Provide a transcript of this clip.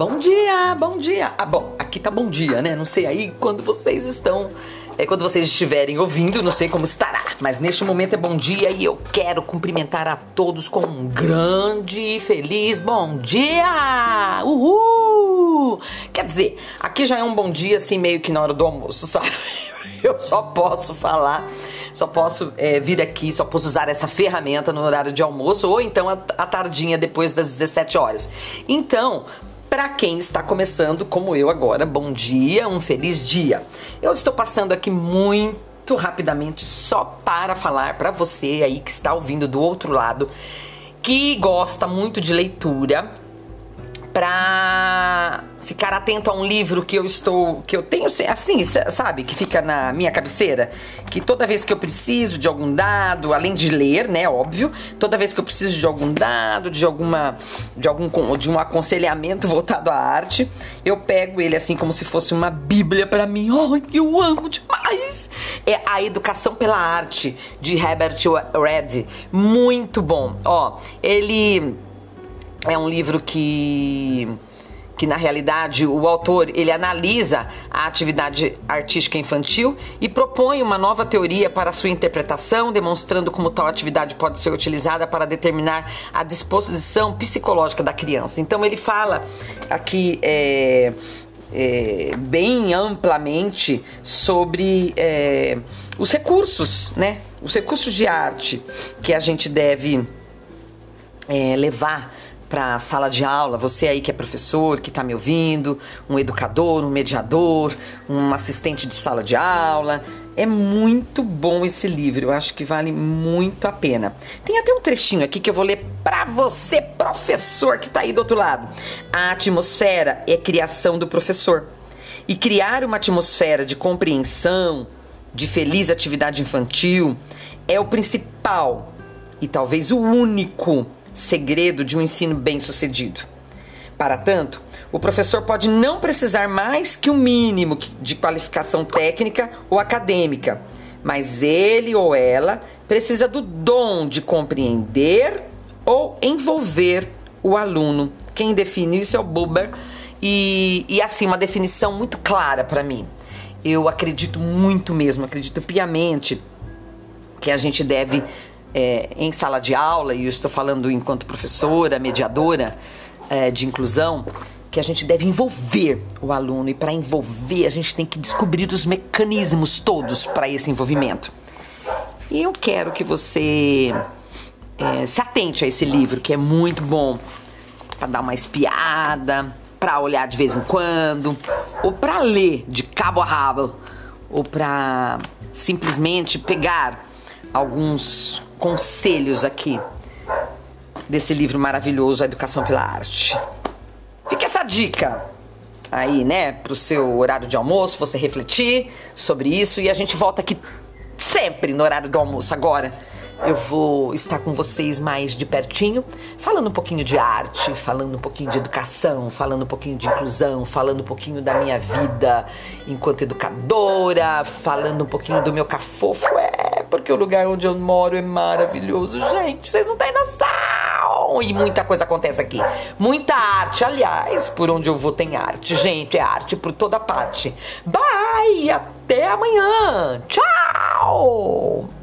Bom dia, bom dia. Ah, bom, aqui tá bom dia, né? Não sei aí quando vocês estão, é quando vocês estiverem ouvindo, não sei como estará, mas neste momento é bom dia e eu quero cumprimentar a todos com um grande e feliz bom dia. Uhul! Quer dizer, aqui já é um bom dia assim meio que na hora do almoço, sabe? Eu só posso falar só posso é, vir aqui, só posso usar essa ferramenta no horário de almoço ou então a, a tardinha depois das 17 horas. Então, para quem está começando, como eu agora, bom dia, um feliz dia. Eu estou passando aqui muito rapidamente só para falar para você aí que está ouvindo do outro lado, que gosta muito de leitura, para ficar atento a um livro que eu estou que eu tenho assim sabe que fica na minha cabeceira? Que toda vez que eu preciso de algum dado além de ler né óbvio toda vez que eu preciso de algum dado de alguma de algum de um aconselhamento voltado à arte eu pego ele assim como se fosse uma bíblia para mim. Oh, eu amo demais! É a educação pela arte de Herbert Read muito bom. Ó ele é um livro que que na realidade o autor ele analisa a atividade artística infantil e propõe uma nova teoria para sua interpretação, demonstrando como tal atividade pode ser utilizada para determinar a disposição psicológica da criança. Então ele fala aqui é, é, bem amplamente sobre é, os recursos, né? Os recursos de arte que a gente deve é, levar para a sala de aula, você aí que é professor, que está me ouvindo, um educador, um mediador, um assistente de sala de aula. É muito bom esse livro, eu acho que vale muito a pena. Tem até um trechinho aqui que eu vou ler para você, professor que está aí do outro lado. A atmosfera é criação do professor. E criar uma atmosfera de compreensão, de feliz atividade infantil, é o principal e talvez o único segredo de um ensino bem-sucedido. Para tanto, o professor pode não precisar mais que o um mínimo de qualificação técnica ou acadêmica, mas ele ou ela precisa do dom de compreender ou envolver o aluno. Quem define isso é o Buber e, e assim, uma definição muito clara para mim. Eu acredito muito mesmo, acredito piamente que a gente deve é, em sala de aula, e eu estou falando enquanto professora, mediadora é, de inclusão, que a gente deve envolver o aluno e para envolver a gente tem que descobrir os mecanismos todos para esse envolvimento. E eu quero que você é, se atente a esse livro que é muito bom para dar uma espiada, para olhar de vez em quando, ou para ler de cabo a rabo, ou para simplesmente pegar alguns conselhos aqui desse livro maravilhoso, A Educação pela Arte. Fica essa dica aí, né, pro seu horário de almoço, você refletir sobre isso e a gente volta aqui sempre no horário do almoço agora eu vou estar com vocês mais de pertinho, falando um pouquinho de arte, falando um pouquinho de educação, falando um pouquinho de inclusão, falando um pouquinho da minha vida enquanto educadora, falando um pouquinho do meu cafofo. É, porque o lugar onde eu moro é maravilhoso, gente. Vocês não têm noção! E muita coisa acontece aqui. Muita arte, aliás, por onde eu vou tem arte, gente. É arte por toda parte. Bye! Até amanhã! Tchau!